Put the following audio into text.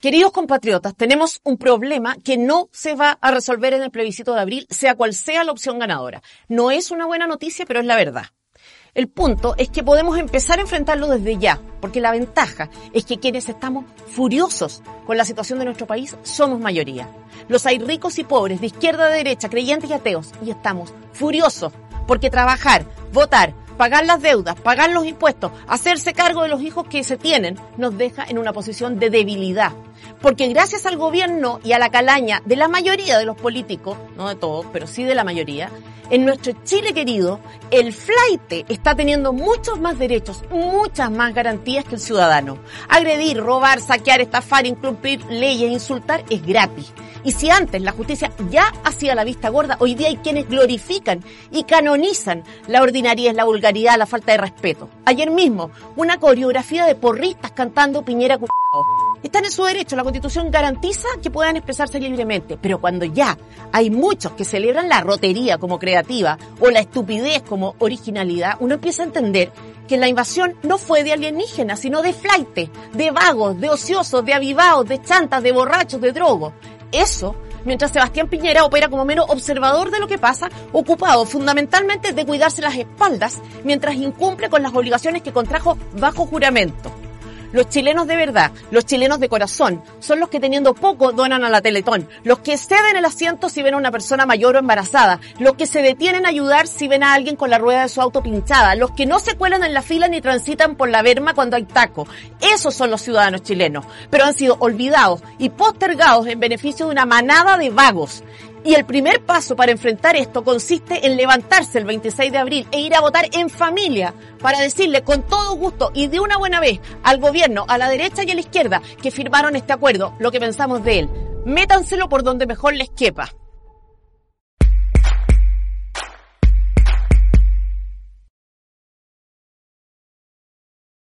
Queridos compatriotas, tenemos un problema que no se va a resolver en el plebiscito de abril, sea cual sea la opción ganadora. No es una buena noticia, pero es la verdad. El punto es que podemos empezar a enfrentarlo desde ya, porque la ventaja es que quienes estamos furiosos con la situación de nuestro país somos mayoría. Los hay ricos y pobres, de izquierda a derecha, creyentes y ateos, y estamos furiosos porque trabajar, votar, pagar las deudas, pagar los impuestos, hacerse cargo de los hijos que se tienen, nos deja en una posición de debilidad. Porque gracias al gobierno y a la calaña de la mayoría de los políticos, no de todos, pero sí de la mayoría, en nuestro Chile querido, el flight está teniendo muchos más derechos, muchas más garantías que el ciudadano. Agredir, robar, saquear, estafar, incumplir leyes, insultar es gratis. Y si antes la justicia ya hacía la vista gorda, hoy día hay quienes glorifican y canonizan la ordinariedad, la vulgaridad, la falta de respeto. Ayer mismo, una coreografía de porristas cantando Piñera Están en su derecho, la constitución garantiza que puedan expresarse libremente, pero cuando ya hay muchos que celebran la rotería como creativa o la estupidez como originalidad, uno empieza a entender que la invasión no fue de alienígenas, sino de flight, de vagos, de ociosos, de avivados, de chantas, de borrachos, de drogos. Eso mientras Sebastián Piñera opera como mero observador de lo que pasa, ocupado fundamentalmente de cuidarse las espaldas mientras incumple con las obligaciones que contrajo bajo juramento. Los chilenos de verdad, los chilenos de corazón, son los que teniendo poco donan a la Teletón, los que ceden el asiento si ven a una persona mayor o embarazada, los que se detienen a ayudar si ven a alguien con la rueda de su auto pinchada, los que no se cuelan en la fila ni transitan por la berma cuando hay taco. Esos son los ciudadanos chilenos, pero han sido olvidados y postergados en beneficio de una manada de vagos y el primer paso para enfrentar esto consiste en levantarse el 26 de abril e ir a votar en familia para decirle con todo gusto y de una buena vez al gobierno, a la derecha y a la izquierda que firmaron este acuerdo, lo que pensamos de él. Métanselo por donde mejor les quepa.